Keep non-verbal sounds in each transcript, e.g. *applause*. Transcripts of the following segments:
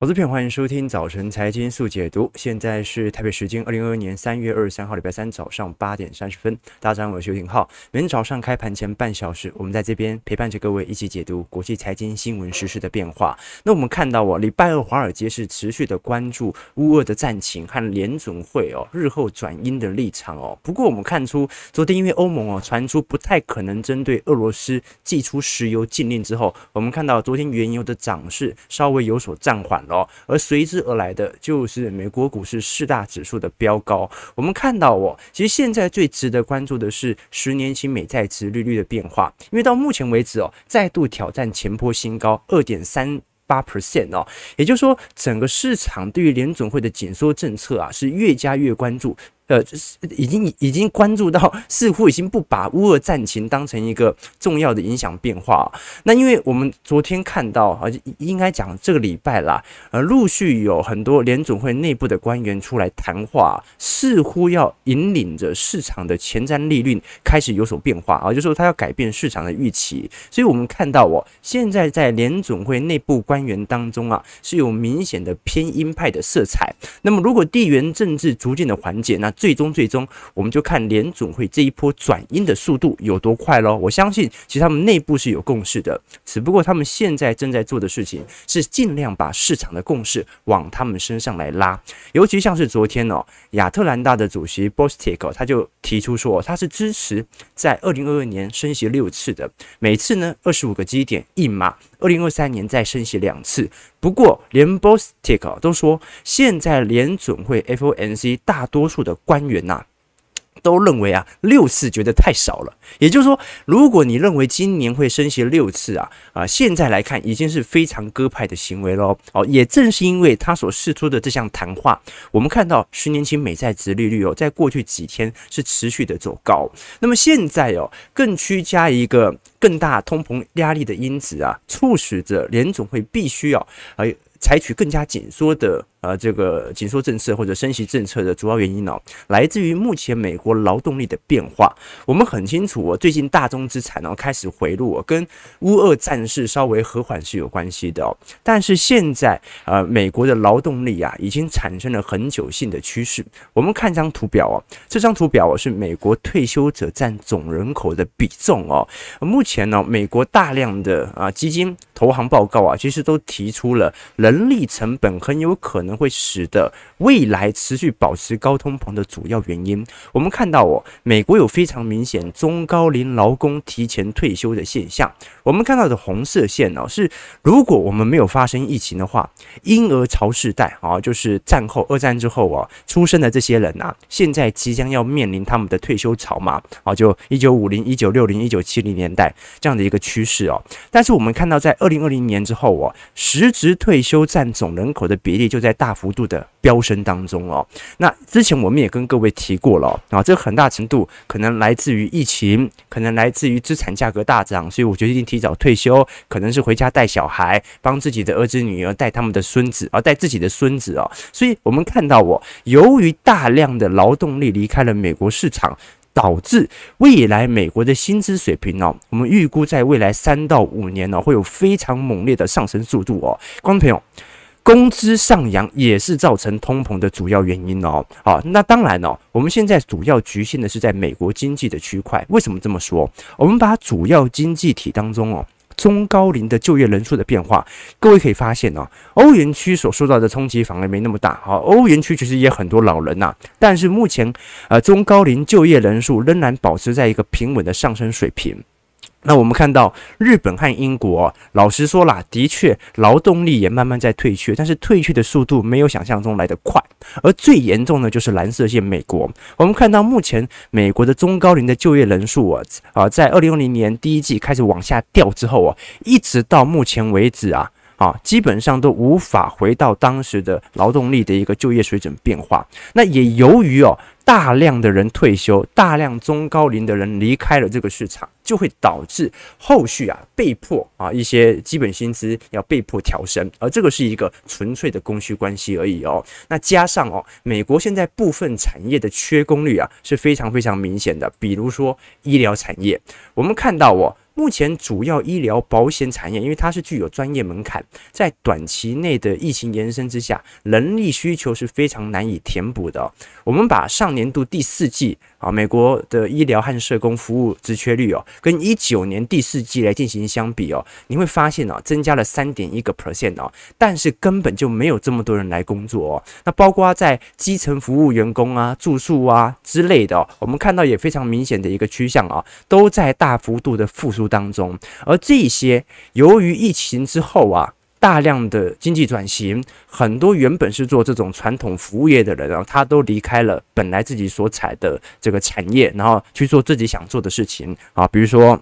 投资片，欢迎收听早晨财经速解读。现在是台北时间二零二二年三月二十三号礼拜三早上八点三十分。大家好，我是邱廷浩。每天早上开盘前半小时，我们在这边陪伴着各位一起解读国际财经新闻时事的变化。那我们看到哦，礼拜二华尔街是持续的关注乌俄的战情和联准会哦日后转鹰的立场哦。不过我们看出，昨天因为欧盟哦传出不太可能针对俄罗斯祭出石油禁令之后，我们看到昨天原油的涨势稍微有所暂缓。哦而随之而来的就是美国股市四大指数的飙高。我们看到哦，其实现在最值得关注的是十年期美债值利率的变化，因为到目前为止哦，再度挑战前波新高二点三八 percent 哦，也就是说，整个市场对于联总会的紧缩政策啊，是越加越关注。呃，就是已经已经关注到，似乎已经不把乌俄战情当成一个重要的影响变化。那因为我们昨天看到，啊，应该讲这个礼拜啦，呃，陆续有很多联总会内部的官员出来谈话，似乎要引领着市场的前瞻利率开始有所变化啊，就说他要改变市场的预期。所以我们看到，哦，现在在联总会内部官员当中啊，是有明显的偏鹰派的色彩。那么如果地缘政治逐渐的缓解，那最终，最终，我们就看联总会这一波转阴的速度有多快喽。我相信，其实他们内部是有共识的，只不过他们现在正在做的事情是尽量把市场的共识往他们身上来拉。尤其像是昨天哦，亚特兰大的主席 Bostic 他就提出说，他是支持在二零二二年升息六次的，每次呢二十五个基点一码，二零二三年再升息两次。不过，连 Bostic 都说，现在联准会 FOMC 大多数的官员呐、都认为啊，六次觉得太少了。也就是说，如果你认为今年会升息六次啊，啊，现在来看已经是非常鸽派的行为喽。哦，也正是因为他所释出的这项谈话，我们看到十年期美债殖利率哦，在过去几天是持续的走高。那么现在哦，更趋加一个更大通膨压力的因子啊，促使着联总会必须要呃采取更加紧缩的。呃，这个紧缩政策或者升息政策的主要原因呢、哦，来自于目前美国劳动力的变化。我们很清楚、哦，最近大宗资产呢、哦、开始回落、哦，跟乌俄战事稍微和缓是有关系的哦。但是现在，呃，美国的劳动力啊，已经产生了恒久性的趋势。我们看这张图表哦，这张图表哦是美国退休者占总人口的比重哦。目前呢、美国大量的啊基金投行报告啊，其实都提出了人力成本很有可能。可能会使得未来持续保持高通膨的主要原因，我们看到哦，美国有非常明显中高龄劳工提前退休的现象。我们看到的红色线哦，是如果我们没有发生疫情的话，婴儿潮世代啊，就是战后二战之后啊出生的这些人啊，现在即将要面临他们的退休潮嘛，啊，就一九五零、一九六零、一九七零年代这样的一个趋势哦。但是我们看到在二零二零年之后哦，实质退休占总人口的比例就在大幅度的飙升当中哦，那之前我们也跟各位提过了啊，这很大程度可能来自于疫情，可能来自于资产价格大涨，所以我决定提早退休，可能是回家带小孩，帮自己的儿子女儿带他们的孙子，而带自己的孙子哦，所以我们看到哦，由于大量的劳动力离开了美国市场，导致未来美国的薪资水平哦，我们预估在未来三到五年呢，会有非常猛烈的上升速度哦，观众朋友。工资上扬也是造成通膨的主要原因哦。好，那当然哦，我们现在主要局限的是在美国经济的区块。为什么这么说？我们把主要经济体当中哦，中高龄的就业人数的变化，各位可以发现哦，欧元区所受到的冲击反而没那么大。好，欧元区其实也很多老人呐，但是目前呃，中高龄就业人数仍然保持在一个平稳的上升水平。那我们看到日本和英国，老实说啦，的确劳动力也慢慢在退却，但是退却的速度没有想象中来得快。而最严重的就是蓝色线美国。我们看到目前美国的中高龄的就业人数啊，啊，在二零二零年第一季开始往下掉之后啊，一直到目前为止啊，啊，基本上都无法回到当时的劳动力的一个就业水准变化。那也由于哦。大量的人退休，大量中高龄的人离开了这个市场，就会导致后续啊被迫啊一些基本薪资要被迫调升，而这个是一个纯粹的供需关系而已哦。那加上哦，美国现在部分产业的缺工率啊是非常非常明显的，比如说医疗产业，我们看到哦。目前主要医疗保险产业，因为它是具有专业门槛，在短期内的疫情延伸之下，人力需求是非常难以填补的。我们把上年度第四季啊，美国的医疗和社工服务职缺率哦，跟一九年第四季来进行相比哦，你会发现哦，增加了三点一个 percent 哦，但是根本就没有这么多人来工作哦。那包括在基层服务员工啊、住宿啊之类的哦，我们看到也非常明显的一个趋向啊，都在大幅度的复苏当中。而这些由于疫情之后啊。大量的经济转型，很多原本是做这种传统服务业的人啊，他都离开了本来自己所采的这个产业，然后去做自己想做的事情啊，比如说。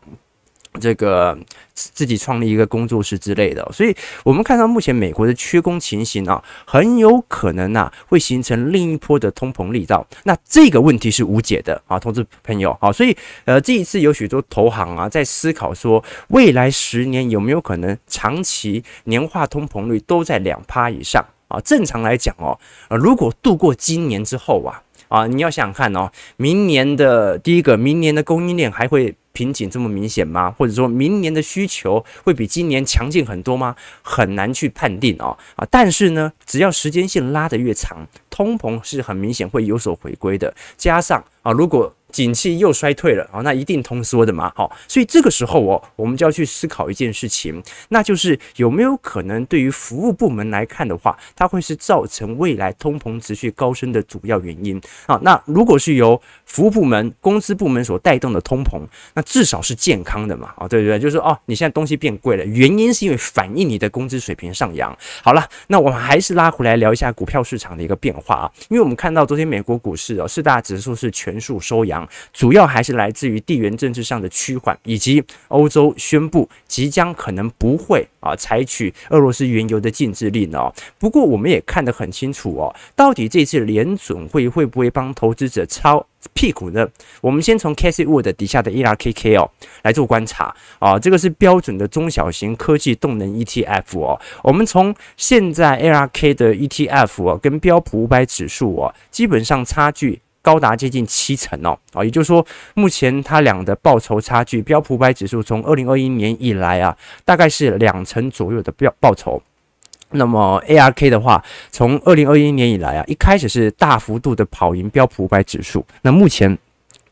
这个自己创立一个工作室之类的，所以我们看到目前美国的缺工情形啊，很有可能啊会形成另一波的通膨力道。那这个问题是无解的啊，投资朋友啊，所以呃这一次有许多投行啊在思考说，未来十年有没有可能长期年化通膨率都在两趴以上啊？正常来讲哦，呃如果度过今年之后啊啊，你要想想看哦，明年的第一个，明年的供应链还会。瓶颈这么明显吗？或者说明年的需求会比今年强劲很多吗？很难去判定哦。啊，但是呢，只要时间线拉得越长，通膨是很明显会有所回归的。加上啊，如果景气又衰退了啊，那一定通缩的嘛，好，所以这个时候哦，我们就要去思考一件事情，那就是有没有可能对于服务部门来看的话，它会是造成未来通膨持续高升的主要原因啊。那如果是由服务部门、工资部门所带动的通膨，那至少是健康的嘛，啊，对不对？就是说哦，你现在东西变贵了，原因是因为反映你的工资水平上扬。好了，那我们还是拉回来聊一下股票市场的一个变化啊，因为我们看到昨天美国股市哦，四大指数是全数收阳。主要还是来自于地缘政治上的趋缓，以及欧洲宣布即将可能不会啊采取俄罗斯原油的禁制令哦。不过我们也看得很清楚哦，到底这次联准会会不会帮投资者抄屁股呢？我们先从 c a s e Wood 底下的 ARKK 哦来做观察啊，这个是标准的中小型科技动能 ETF 哦。我们从现在 ARK 的 ETF 哦跟标普五百指数哦基本上差距。高达接近七成哦，啊，也就是说，目前它俩的报酬差距，标普五百指数从二零二一年以来啊，大概是两成左右的标报酬。那么 ARK 的话，从二零二一年以来啊，一开始是大幅度的跑赢标普五百指数，那目前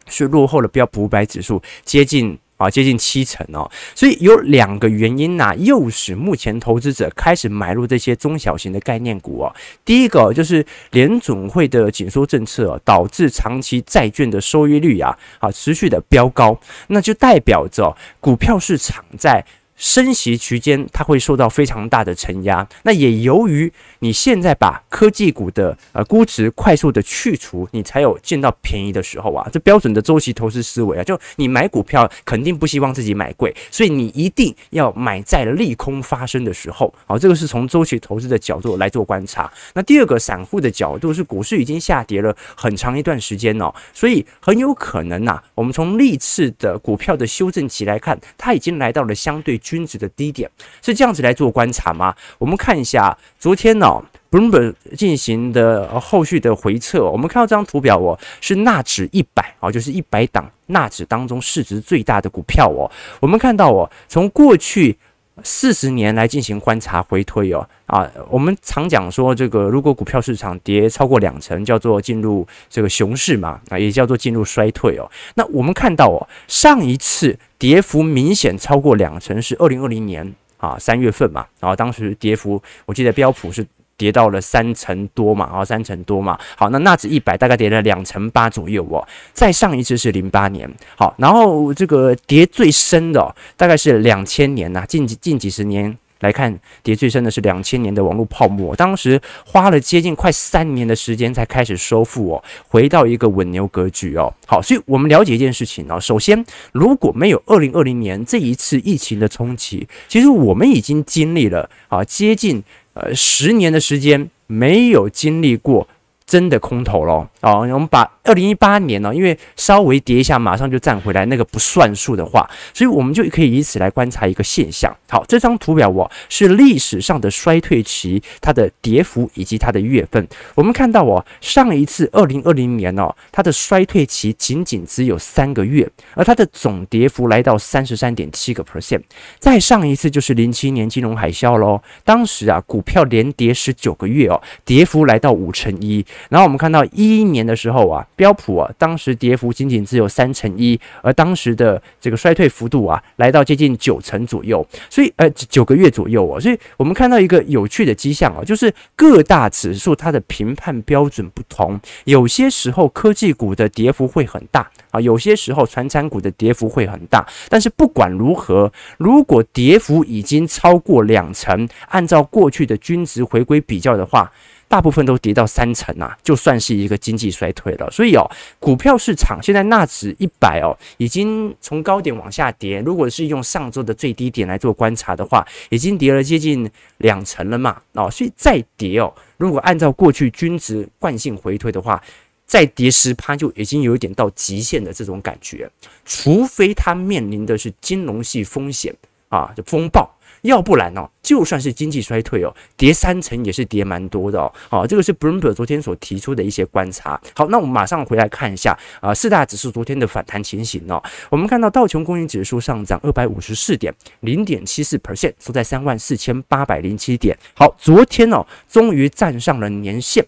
是落后了标普五百指数接近。啊，接近七成哦，所以有两个原因呐、诱使目前投资者开始买入这些中小型的概念股哦。第一个就是联总会的紧缩政策、哦、导致长期债券的收益率啊，啊持续的飙高，那就代表着股票市场在。升息区间，它会受到非常大的承压。那也由于你现在把科技股的呃估值快速的去除，你才有见到便宜的时候啊。这标准的周期投资思维啊，就你买股票肯定不希望自己买贵，所以你一定要买在利空发生的时候。好，这个是从周期投资的角度来做观察。那第二个散户的角度是，股市已经下跌了很长一段时间哦，所以很有可能呐、我们从历次的股票的修正期来看，它已经来到了相对。均值的低点是这样子来做观察吗？我们看一下昨天呢，Bloomberg 进行的后续的回测，我们看到这张图表哦，是纳指一百啊，就是一百档纳指当中市值最大的股票哦。我们看到哦，从过去。四十年来进行观察回推哦啊，我们常讲说这个，如果股票市场跌超过两成，叫做进入这个熊市嘛啊，也叫做进入衰退哦。那我们看到哦，上一次跌幅明显超过两成是二零二零年啊三月份嘛，然后当时跌幅我记得标普是。跌到了三成多嘛，啊，三成多嘛。好，那纳指一百大概跌了两成八左右哦。再上一次是零八年，好，然后这个跌最深的、大概是两千年呐、近几近几十年来看，跌最深的是两千年的网络泡沫，当时花了接近快三年的时间才开始收复哦，回到一个稳牛格局哦。好，所以我们了解一件事情哦，首先如果没有二零二零年这一次疫情的冲击，其实我们已经经历了啊接近。呃，十年的时间没有经历过真的空头喽。啊！我们把二零一八年呢，因为稍微跌一下，马上就站回来，那个不算数的话，所以我们就可以以此来观察一个现象。好，这张图表哦，是历史上的衰退期，它的跌幅以及它的月份。我们看到哦，上一次二零二零年哦，它的衰退期仅仅只有三个月，而它的总跌幅来到三十三点七个 percent。再上一次就是零七年金融海啸喽，当时啊，股票连跌十九个月哦，跌幅来到五成一。然后我们看到一一年的时候啊，标普啊，当时跌幅仅仅只有三成一，而当时的这个衰退幅度啊，来到接近九成左右，所以呃九个月左右哦，所以我们看到一个有趣的迹象啊，就是各大指数它的评判标准不同，有些时候科技股的跌幅会很大啊，有些时候传产股的跌幅会很大，但是不管如何，如果跌幅已经超过两成，按照过去的均值回归比较的话。大部分都跌到三成啊，就算是一个经济衰退了。所以哦，股票市场现在纳指一百哦，已经从高点往下跌。如果是用上周的最低点来做观察的话，已经跌了接近两成了嘛。哦，所以再跌哦，如果按照过去均值惯性回推的话，再跌十趴就已经有一点到极限的这种感觉。除非它面临的是金融系风险啊，就风暴。要不然哦，就算是经济衰退哦，跌三成也是跌蛮多的哦。好，这个是 Bloomberg 昨天所提出的一些观察。好，那我们马上回来看一下啊，四大指数昨天的反弹情形哦。我们看到道琼工业指数上涨二百五十四点，零点七四 percent，收在三万四千八百零七点。好，昨天哦，终于站上了年线。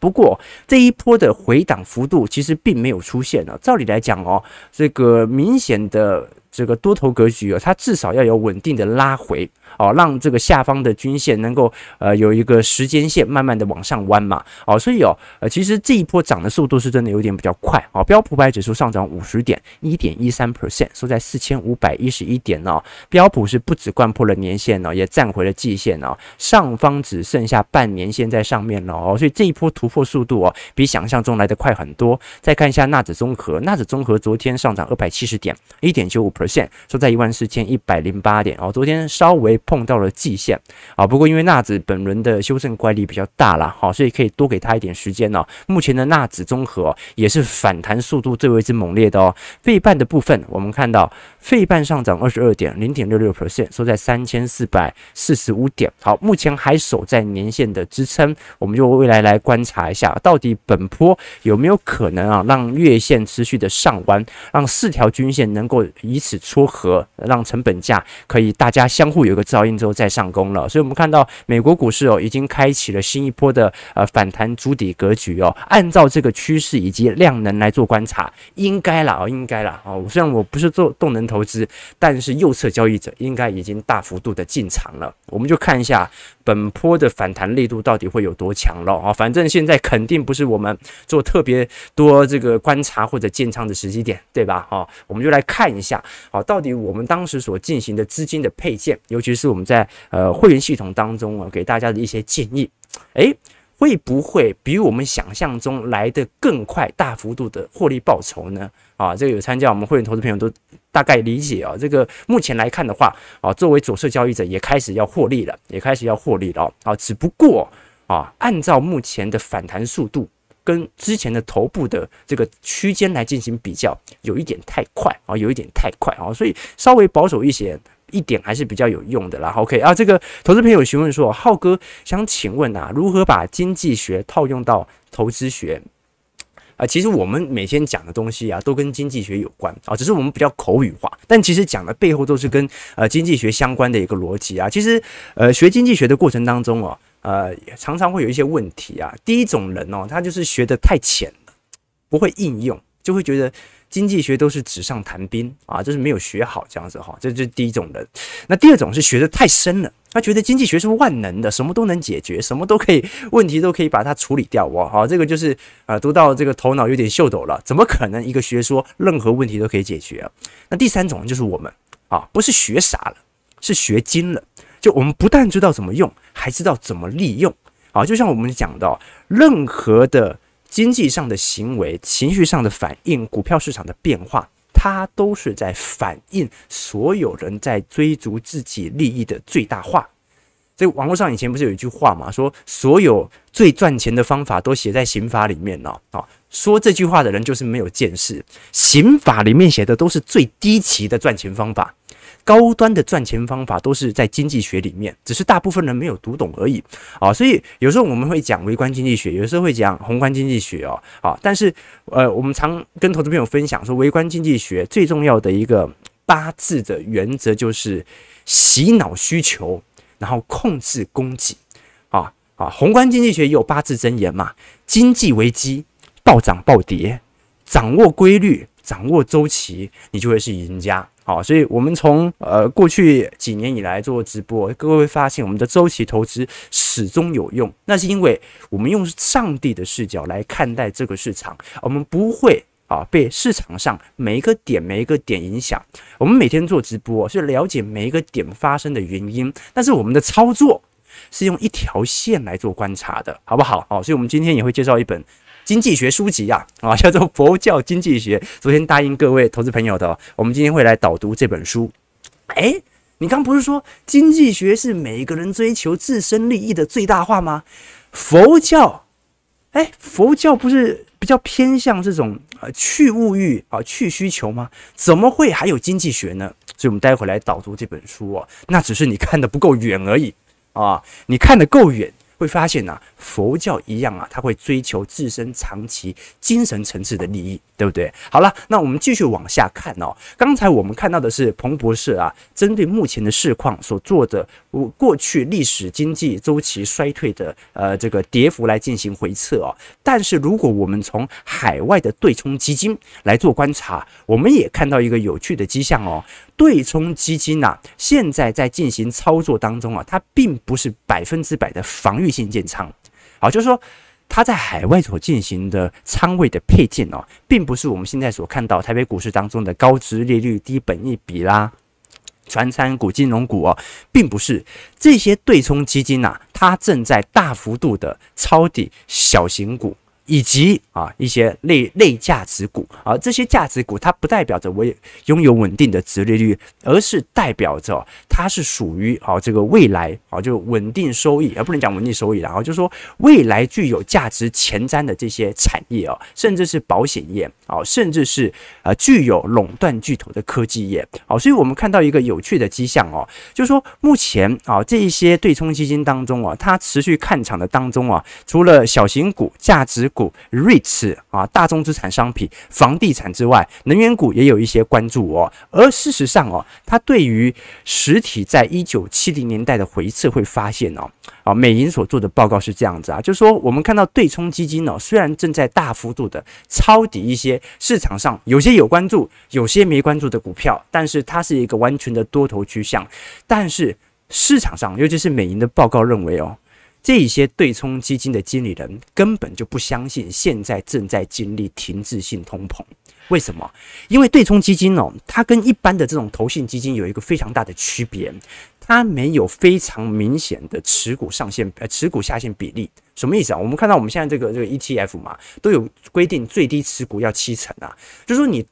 不过这一波的回档幅度其实并没有出现了。照理来讲哦，这个明显的。这个多头格局啊，它至少要有稳定的拉回。哦，让这个下方的均线能够呃有一个时间线慢慢的往上弯嘛哦，所以哦呃其实这一波涨的速度是真的有点比较快哦，标普百指数上涨五十点，一点一三 percent，收在四千五百一十一点哦，标普是不止掼破了年线哦，也站回了季线哦，上方只剩下半年线在上面了哦，所以这一波突破速度哦比想象中来得快很多。再看一下纳指综合，纳指综合昨天上涨二百七十点，一点九五 percent。收在一万四千一百零八点哦，昨天稍微碰到了季线啊，不过因为纳指本轮的修正乖离比较大了，好，所以可以多给他一点时间哦。目前的纳指综合也是反弹速度最为之猛烈的哦。费半的部分，我们看到费半上涨二十二点零点六六 percent，收在三千四百四十五点。好，目前还守在年线的支撑，我们就未来来观察一下，到底本波有没有可能啊，让月线持续的上弯，让四条均线能够以此。撮合，让成本价可以大家相互有个照应之后再上攻了，所以我们看到美国股市哦，已经开启了新一波的呃反弹筑底格局哦。按照这个趋势以及量能来做观察，应该啦哦，应该啦哦。虽然我不是做动能投资，但是右侧交易者应该已经大幅度的进场了。我们就看一下本波的反弹力度到底会有多强了啊！反正现在肯定不是我们做特别多这个观察或者建仓的时机点，对吧？哈，我们就来看一下。好，到底我们当时所进行的资金的配件，尤其是我们在呃会员系统当中啊，给大家的一些建议，诶，会不会比我们想象中来得更快、大幅度的获利报酬呢？啊，这个有参加我们会员投资朋友都大概理解啊。这个目前来看的话，啊，作为左侧交易者也开始要获利了，也开始要获利了啊。只不过啊，按照目前的反弹速度。跟之前的头部的这个区间来进行比较，有一点太快啊，有一点太快啊，所以稍微保守一些一点还是比较有用的啦。OK 啊，这个投资朋友询问说，浩哥想请问啊，如何把经济学套用到投资学啊？其实我们每天讲的东西啊，都跟经济学有关啊，只是我们比较口语化，但其实讲的背后都是跟呃经济学相关的一个逻辑啊。其实呃学经济学的过程当中哦。呃，常常会有一些问题啊。第一种人哦，他就是学得太浅了，不会应用，就会觉得经济学都是纸上谈兵啊，就是没有学好这样子哈。这是第一种人。那第二种是学得太深了，他觉得经济学是万能的，什么都能解决，什么都可以，问题都可以把它处理掉哇。好，这个就是啊，读到这个头脑有点秀逗了，怎么可能一个学说任何问题都可以解决啊？那第三种就是我们啊，不是学傻了，是学精了。就我们不但知道怎么用，还知道怎么利用啊！就像我们讲到，任何的经济上的行为、情绪上的反应、股票市场的变化，它都是在反映所有人在追逐自己利益的最大化。这个网络上以前不是有一句话嘛，说所有最赚钱的方法都写在刑法里面了啊！说这句话的人就是没有见识。刑法里面写的都是最低级的赚钱方法。高端的赚钱方法都是在经济学里面，只是大部分人没有读懂而已啊。所以有时候我们会讲微观经济学，有时候会讲宏观经济学哦。啊，但是呃，我们常跟投资朋友分享说，微观经济学最重要的一个八字的原则就是洗脑需求，然后控制供给。啊啊，宏观经济学也有八字真言嘛，经济危机暴涨暴跌，掌握规律，掌握周期，你就会是赢家。好，所以我们从呃过去几年以来做直播，各位会发现我们的周期投资始终有用。那是因为我们用上帝的视角来看待这个市场，我们不会啊被市场上每一个点每一个点影响。我们每天做直播是了解每一个点发生的原因，但是我们的操作是用一条线来做观察的，好不好？好，所以我们今天也会介绍一本。经济学书籍啊，啊，*laughs* 叫做《佛教经济学》。昨天答应各位投资朋友的，我们今天会来导读这本书。诶，你刚不是说经济学是每个人追求自身利益的最大化吗？佛教，诶，佛教不是比较偏向这种呃去物欲啊、去需求吗？怎么会还有经济学呢？所以，我们待会来导读这本书哦。那只是你看得不够远而已啊，你看得够远。会发现啊，佛教一样啊，他会追求自身长期精神层次的利益，对不对？好了，那我们继续往下看哦。刚才我们看到的是彭博社啊，针对目前的市况所做的过去历史经济周期衰退的呃这个跌幅来进行回测哦。但是如果我们从海外的对冲基金来做观察，我们也看到一个有趣的迹象哦。对冲基金呐、啊，现在在进行操作当中啊，它并不是百分之百的防御性建仓，好，就是说它在海外所进行的仓位的配件哦，并不是我们现在所看到台北股市当中的高值利率、低本益比啦、传参股、金融股哦，并不是这些对冲基金呐、啊，它正在大幅度的抄底小型股。以及啊一些类类价值股啊，这些价值股它不代表着我拥有稳定的殖利率，而是代表着它是属于啊这个未来啊就稳定收益，而不能讲稳定收益，然后就是说未来具有价值前瞻的这些产业啊，甚至是保险业啊，甚至是啊具有垄断巨头的科技业啊，所以我们看到一个有趣的迹象哦，就是说目前啊这一些对冲基金当中啊，它持续看涨的当中啊，除了小型股价值股、REITs 啊，大宗资产商品、房地产之外，能源股也有一些关注哦。而事实上哦，它对于实体在一九七零年代的回撤会发现哦，啊，美银所做的报告是这样子啊，就是说我们看到对冲基金哦，虽然正在大幅度的抄底一些市场上有些有关注、有些没关注的股票，但是它是一个完全的多头趋向。但是市场上，尤其是美银的报告认为哦。这些对冲基金的经理人根本就不相信现在正在经历停滞性通膨，为什么？因为对冲基金哦，它跟一般的这种投信基金有一个非常大的区别，它没有非常明显的持股上限呃持股下限比例。什么意思啊？我们看到我们现在这个这个 ETF 嘛，都有规定最低持股要七成啊，就是说你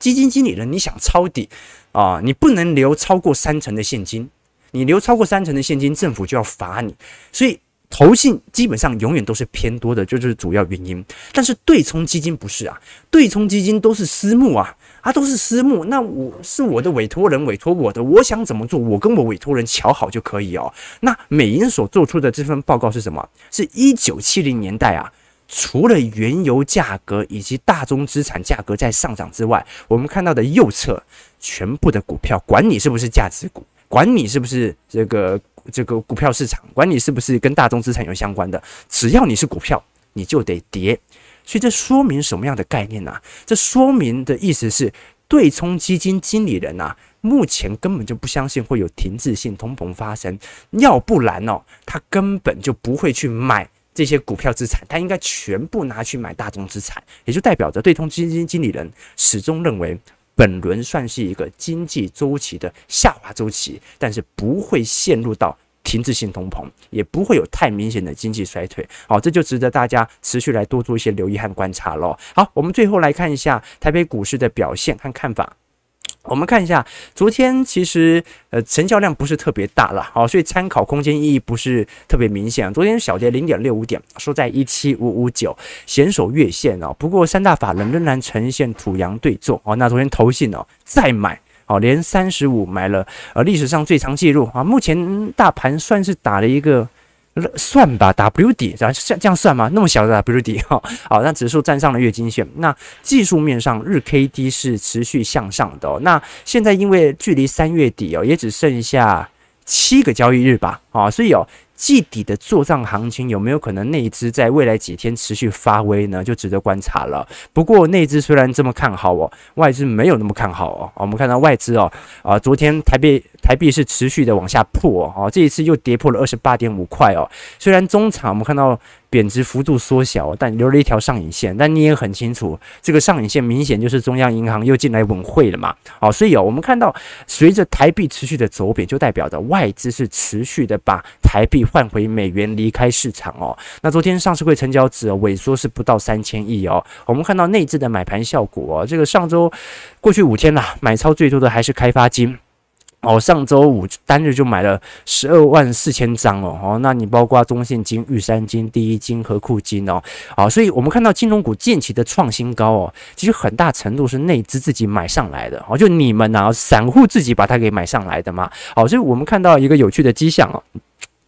基金经理人你想抄底啊，你不能留超过三成的现金，你留超过三成的现金，政府就要罚你，所以。投信基本上永远都是偏多的，这就是主要原因。但是对冲基金不是啊，对冲基金都是私募啊，它都是私募。那我是我的委托人委托我的，我想怎么做，我跟我委托人瞧好就可以哦。那美银所做出的这份报告是什么？是一九七零年代啊，除了原油价格以及大宗资产价格在上涨之外，我们看到的右侧全部的股票，管你是不是价值股，管你是不是这个。这个股票市场，管你是不是跟大众资产有相关的，只要你是股票，你就得跌。所以这说明什么样的概念呢？这说明的意思是，对冲基金经理人啊，目前根本就不相信会有停滞性通膨发生，要不然哦，他根本就不会去买这些股票资产，他应该全部拿去买大众资产，也就代表着对冲基金经理人始终认为。本轮算是一个经济周期的下滑周期，但是不会陷入到停滞性通膨，也不会有太明显的经济衰退。好，这就值得大家持续来多做一些留意和观察咯。好，我们最后来看一下台北股市的表现和看法。我们看一下，昨天其实呃成交量不是特别大了，好，所以参考空间意义不是特别明显。昨天小跌零点六五点，收在一七五五九，险守月线哦。不过三大法人仍然呈现土洋对坐哦。那昨天投信哦再买哦，连三十五买了，呃历史上最长记录啊。目前大盘算是打了一个。算吧，W 底，这样这样算吗？那么小的 W 底哈，好，那指数站上了月均线。那技术面上，日 K D 是持续向上的。那现在因为距离三月底哦，也只剩下七个交易日吧，啊，所以哦。季底的做账行情有没有可能内资在未来几天持续发威呢？就值得观察了。不过内资虽然这么看好哦，外资没有那么看好哦。我们看到外资哦，啊，昨天台币台币是持续的往下破哦，这一次又跌破了二十八点五块哦。虽然中场我们看到。贬值幅度缩小，但留了一条上影线。但你也很清楚，这个上影线明显就是中央银行又进来稳汇了嘛。好，所以哦，我们看到随着台币持续的走贬，就代表着外资是持续的把台币换回美元离开市场哦。那昨天上市会成交值萎缩是不到三千亿哦。我们看到内资的买盘效果哦，这个上周过去五天呐，买超最多的还是开发金。哦，上周五单日就买了十二万四千张哦，哦，那你包括中信金、玉山金、第一金、和库金哦，好，所以我们看到金融股近期的创新高哦，其实很大程度是内资自己买上来的哦，就你们呐，散户自己把它给买上来的嘛，好，所以我们看到一个有趣的迹象哦，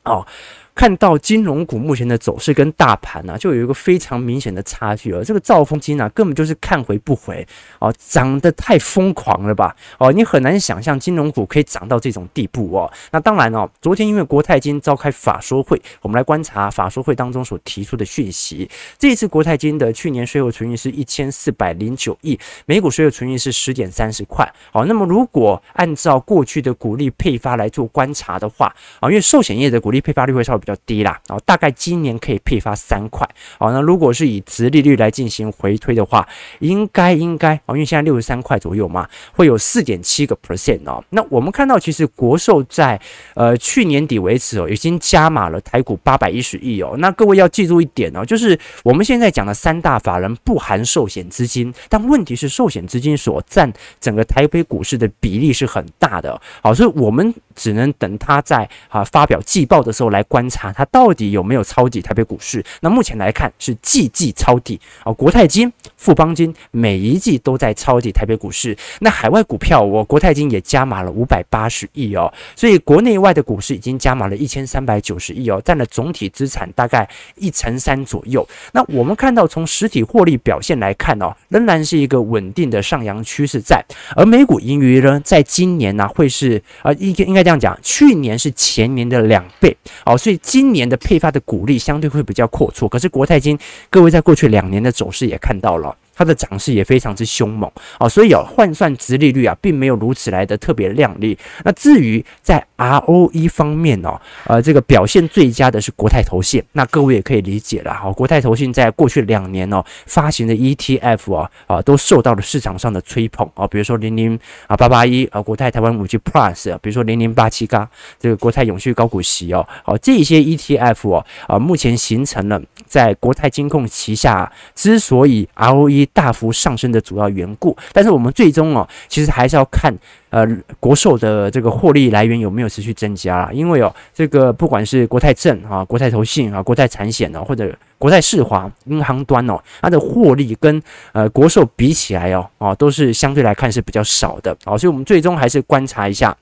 哦。看到金融股目前的走势跟大盘呢、啊，就有一个非常明显的差距了。这个兆丰金啊，根本就是看回不回哦，涨得太疯狂了吧？哦，你很难想象金融股可以涨到这种地步哦。那当然哦，昨天因为国泰金召开法说会，我们来观察法说会当中所提出的讯息。这一次国泰金的去年税后纯益是一千四百零九亿，每股税后纯益是十点三十块。哦，那么如果按照过去的股利配发来做观察的话，啊，因为寿险业的股利配发率会稍比较。低啦，哦大概今年可以配发三块，好，那如果是以殖利率来进行回推的话，应该应该哦，因为现在六十三块左右嘛，会有四点七个 percent 哦。那我们看到，其实国寿在呃去年底为止哦，已经加码了台股八百一十亿哦。那各位要记住一点哦，就是我们现在讲的三大法人不含寿险资金，但问题是寿险资金所占整个台北股市的比例是很大的，好，所以我们只能等他在啊发表季报的时候来观察。它到底有没有抄底台北股市？那目前来看是季季抄底哦，国泰金、富邦金每一季都在抄底台北股市。那海外股票，我国泰金也加码了五百八十亿哦，所以国内外的股市已经加码了一千三百九十亿哦，占了总体资产大概一成三左右。那我们看到从实体获利表现来看哦，仍然是一个稳定的上扬趋势在。而美股盈余呢，在今年呢、会是啊应应该这样讲，去年是前年的两倍哦，所以。今年的配发的股利相对会比较阔绰，可是国泰金，各位在过去两年的走势也看到了。它的涨势也非常之凶猛啊，所以哦，换算殖利率啊，并没有如此来的特别亮丽。那至于在 ROE 方面哦，呃，这个表现最佳的是国泰投信，那各位也可以理解了哈。国泰投信在过去两年哦，发行的 ETF 啊啊，都受到了市场上的吹捧啊，比如说零零啊八八一啊，国泰台湾五 G Plus，比如说零零八七嘎这个国泰永续高股息哦，好，这些 ETF 哦啊，目前形成了在国泰金控旗下之所以 ROE 大幅上升的主要缘故，但是我们最终哦，其实还是要看呃国寿的这个获利来源有没有持续增加啦，因为哦，这个不管是国泰证啊、国泰投信啊、国泰产险哦，或者国泰世华银行端哦，它的获利跟呃国寿比起来哦，哦都是相对来看是比较少的哦，所以我们最终还是观察一下。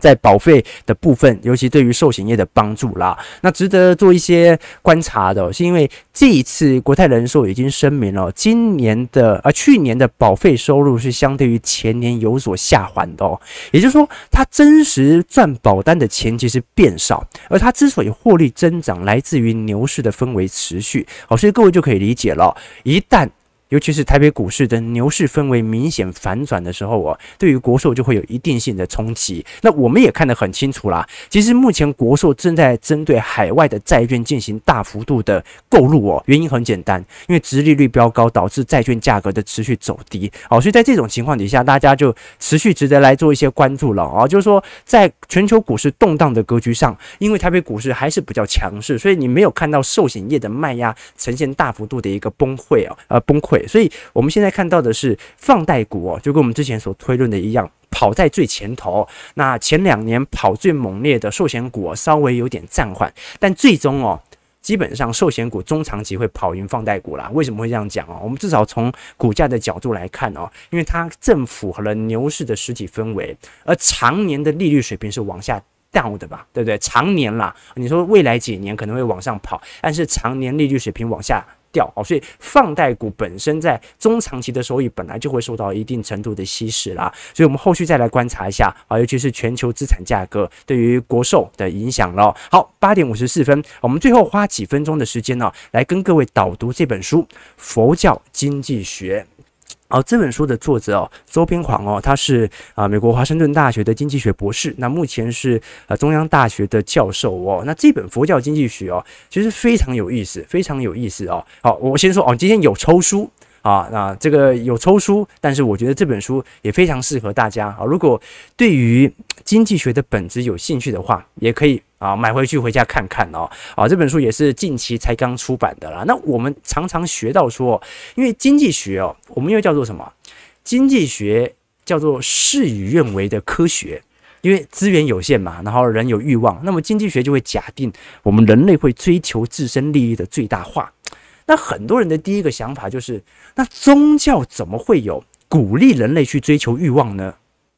在保费的部分，尤其对于寿险业的帮助啦，那值得做一些观察的，是因为这一次国泰人寿已经声明了，今年的啊去年的保费收入是相对于前年有所下滑的哦，也就是说，它真实赚保单的钱其实变少，而它之所以获利增长，来自于牛市的氛围持续，好，所以各位就可以理解了，一旦。尤其是台北股市的牛市氛围明显反转的时候哦，对于国寿就会有一定性的冲击。那我们也看得很清楚啦，其实目前国寿正在针对海外的债券进行大幅度的购入哦，原因很简单，因为殖利率飙高导致债券价格的持续走低。哦，所以在这种情况底下，大家就持续值得来做一些关注了啊。就是说，在全球股市动荡的格局上，因为台北股市还是比较强势，所以你没有看到寿险业的卖压呈现大幅度的一个崩溃哦，呃，崩溃。所以我们现在看到的是放贷股哦，就跟我们之前所推论的一样。跑在最前头。那前两年跑最猛烈的寿险股稍微有点暂缓，但最终哦。基本上，寿险股中长期会跑赢放贷股啦。为什么会这样讲哦？我们至少从股价的角度来看哦，因为它正符合了牛市的实体氛围，而常年的利率水平是往下掉的吧？对不对？常年啦，你说未来几年可能会往上跑，但是常年利率水平往下。掉哦，所以放贷股本身在中长期的收益本来就会受到一定程度的稀释啦，所以我们后续再来观察一下啊，尤其是全球资产价格对于国寿的影响了。好，八点五十四分，我们最后花几分钟的时间呢，来跟各位导读这本书《佛教经济学》。好，这本书的作者哦，周边煌哦，他是啊美国华盛顿大学的经济学博士，那目前是呃中央大学的教授哦。那这本佛教经济学哦，其实非常有意思，非常有意思哦。好，我先说哦，今天有抽书。啊，那这个有抽书，但是我觉得这本书也非常适合大家啊。如果对于经济学的本质有兴趣的话，也可以啊买回去回家看看哦。啊，这本书也是近期才刚出版的啦。那我们常常学到说，因为经济学哦，我们又叫做什么？经济学叫做事与愿违的科学，因为资源有限嘛，然后人有欲望，那么经济学就会假定我们人类会追求自身利益的最大化。那很多人的第一个想法就是，那宗教怎么会有鼓励人类去追求欲望呢？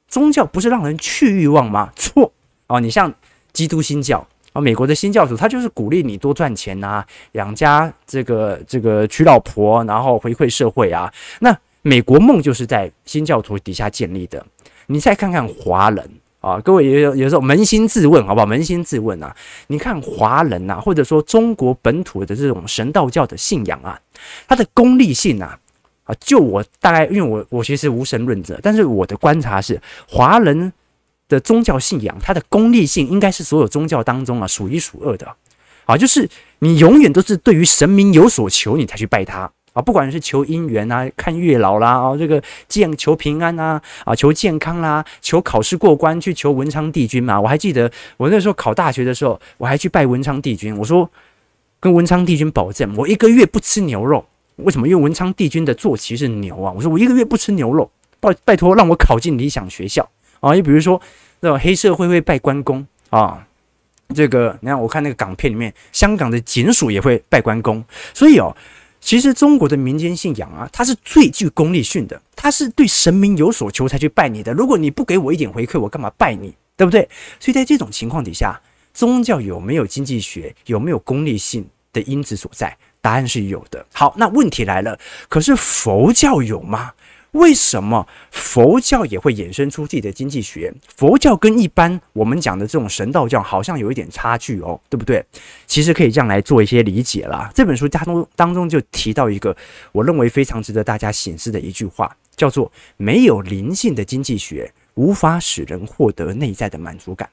宗教不是让人去欲望吗？错哦，你像基督新教啊，美国的新教徒，他就是鼓励你多赚钱啊，养家这个这个娶老婆，然后回馈社会啊。那美国梦就是在新教徒底下建立的。你再看看华人。啊，各位也有有时候扪心自问，好不好？扪心自问啊，你看华人啊，或者说中国本土的这种神道教的信仰啊，它的功利性啊，啊，就我大概，因为我我其实无神论者，但是我的观察是，华人的宗教信仰，它的功利性应该是所有宗教当中啊数一数二的，啊，就是你永远都是对于神明有所求，你才去拜他。啊，不管是求姻缘啊，看月老啦，啊，这个健求平安啊，啊，求健康啦，求考试过关，去求文昌帝君嘛。我还记得我那时候考大学的时候，我还去拜文昌帝君。我说跟文昌帝君保证，我一个月不吃牛肉。为什么？因为文昌帝君的坐骑是牛啊。我说我一个月不吃牛肉，拜拜托让我考进理想学校啊。你比如说那种黑社会会拜关公啊，这个你看我看那个港片里面，香港的警署也会拜关公，所以哦。其实中国的民间信仰啊，它是最具功利性的，它是对神明有所求才去拜你的。如果你不给我一点回馈，我干嘛拜你？对不对？所以在这种情况底下，宗教有没有经济学，有没有功利性的因子所在？答案是有的。好，那问题来了，可是佛教有吗？为什么佛教也会衍生出自己的经济学？佛教跟一般我们讲的这种神道教好像有一点差距哦，对不对？其实可以这样来做一些理解啦。这本书当中当中就提到一个我认为非常值得大家醒思的一句话，叫做“没有灵性的经济学无法使人获得内在的满足感”。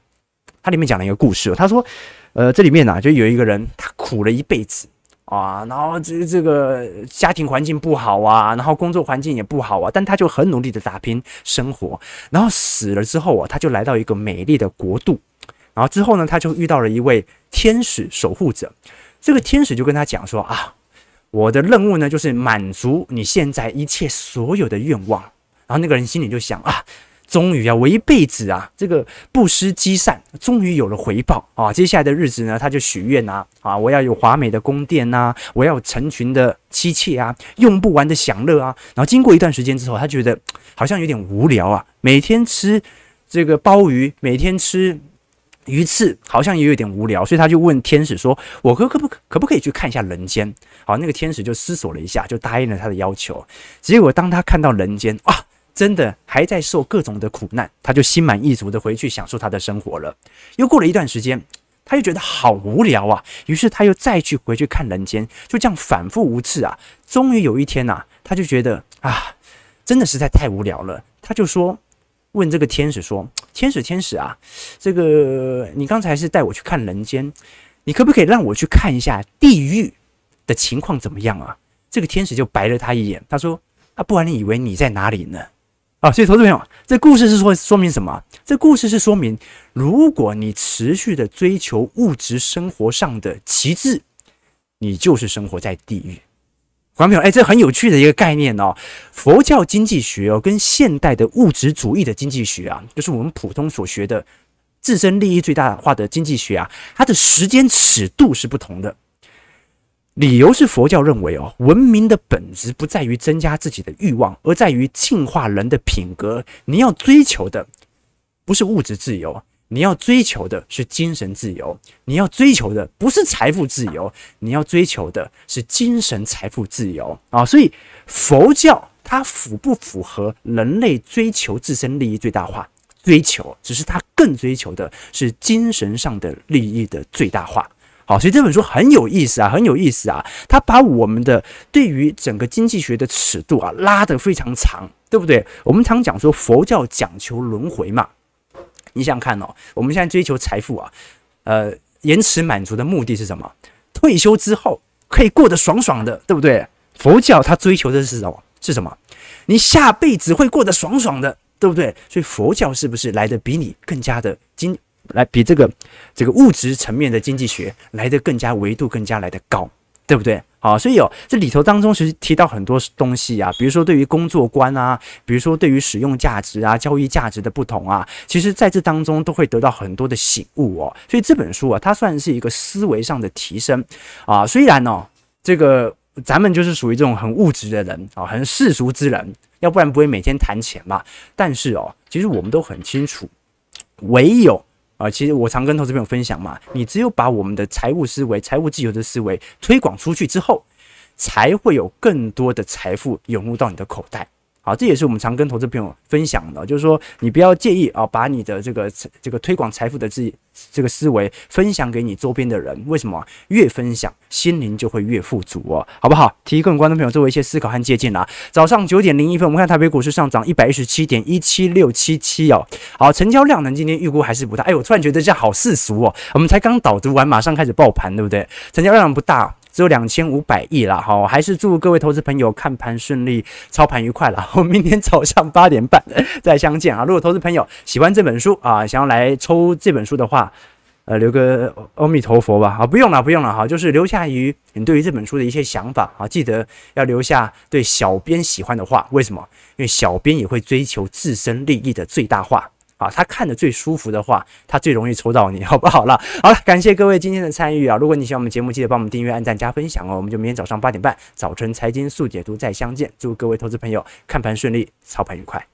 它里面讲了一个故事，他说：“呃，这里面呢，就有一个人，他苦了一辈子。”啊，然后这这个家庭环境不好啊，然后工作环境也不好啊，但他就很努力的打拼生活，然后死了之后啊，他就来到一个美丽的国度，然后之后呢，他就遇到了一位天使守护者，这个天使就跟他讲说啊，我的任务呢就是满足你现在一切所有的愿望，然后那个人心里就想啊。终于啊，我一辈子啊，这个布施积善，终于有了回报啊！接下来的日子呢，他就许愿呐，啊，我要有华美的宫殿呐，我要有成群的妻妾啊，用不完的享乐啊。然后经过一段时间之后，他觉得好像有点无聊啊，每天吃这个鲍鱼，每天吃鱼翅，好像也有点无聊，所以他就问天使说：“我可可不可可不可以去看一下人间？”好，那个天使就思索了一下，就答应了他的要求。结果当他看到人间，啊！真的还在受各种的苦难，他就心满意足的回去享受他的生活了。又过了一段时间，他又觉得好无聊啊，于是他又再去回去看人间，就这样反复无次啊。终于有一天呐、他就觉得啊，真的实在太无聊了。他就说，问这个天使说：“天使，天使啊，这个你刚才是带我去看人间，你可不可以让我去看一下地狱的情况怎么样啊？”这个天使就白了他一眼，他说：“啊，不然你以为你在哪里呢？”啊，所以投资朋友，这故事是说说明什么？这故事是说明，如果你持续的追求物质生活上的极致，你就是生活在地狱。观众朋友，哎，这很有趣的一个概念哦。佛教经济学哦，跟现代的物质主义的经济学啊，就是我们普通所学的自身利益最大化的经济学啊，它的时间尺度是不同的。理由是佛教认为哦，文明的本质不在于增加自己的欲望，而在于净化人的品格。你要追求的不是物质自由。你要追求的是精神自由，你要追求的不是财富自由，你要追求的是精神财富自由啊！所以佛教它符不符合人类追求自身利益最大化？追求，只是它更追求的是精神上的利益的最大化。好，所以这本书很有意思啊，很有意思啊！它把我们的对于整个经济学的尺度啊拉得非常长，对不对？我们常讲说佛教讲求轮回嘛。你想看哦，我们现在追求财富啊，呃，延迟满足的目的是什么？退休之后可以过得爽爽的，对不对？佛教它追求的是什么？是什么？你下辈子会过得爽爽的，对不对？所以佛教是不是来的比你更加的经，来比这个这个物质层面的经济学来的更加维度更加来的高，对不对？好，所以、哦、这里头当中其实提到很多东西啊，比如说对于工作观啊，比如说对于使用价值啊、交易价值的不同啊，其实在这当中都会得到很多的醒悟哦。所以这本书啊，它算是一个思维上的提升啊。虽然哦，这个咱们就是属于这种很物质的人啊，很世俗之人，要不然不会每天谈钱嘛。但是哦，其实我们都很清楚，唯有。啊，其实我常跟投资朋友分享嘛，你只有把我们的财务思维、财务自由的思维推广出去之后，才会有更多的财富涌入到你的口袋。好，这也是我们常跟投资朋友分享的，就是说你不要介意啊，把你的这个这个推广财富的这这个思维分享给你周边的人。为什么？越分享，心灵就会越富足哦，好不好？提供观众朋友做一些思考和借鉴啊。早上九点零一分，我们看台北股市上涨一百一十七点一七六七七哦。好，成交量呢，今天预估还是不大。哎，我突然觉得这样好世俗哦。我们才刚导读完，马上开始爆盘，对不对？成交量不大。只有两千五百亿了，好，还是祝各位投资朋友看盘顺利，操盘愉快了。*laughs* 我们明天早上八点半 *laughs* 再相见啊！如果投资朋友喜欢这本书啊，想要来抽这本书的话，呃，留个阿弥陀佛吧，好，不用了，不用了，哈，就是留下于你对于这本书的一些想法啊，记得要留下对小编喜欢的话，为什么？因为小编也会追求自身利益的最大化。啊，他看的最舒服的话，他最容易抽到你，好不好了？好了，感谢各位今天的参与啊！如果你喜欢我们节目，记得帮我们订阅、按赞、加分享哦！我们就明天早上八点半，早晨财经速解读再相见。祝各位投资朋友看盘顺利，操盘愉快。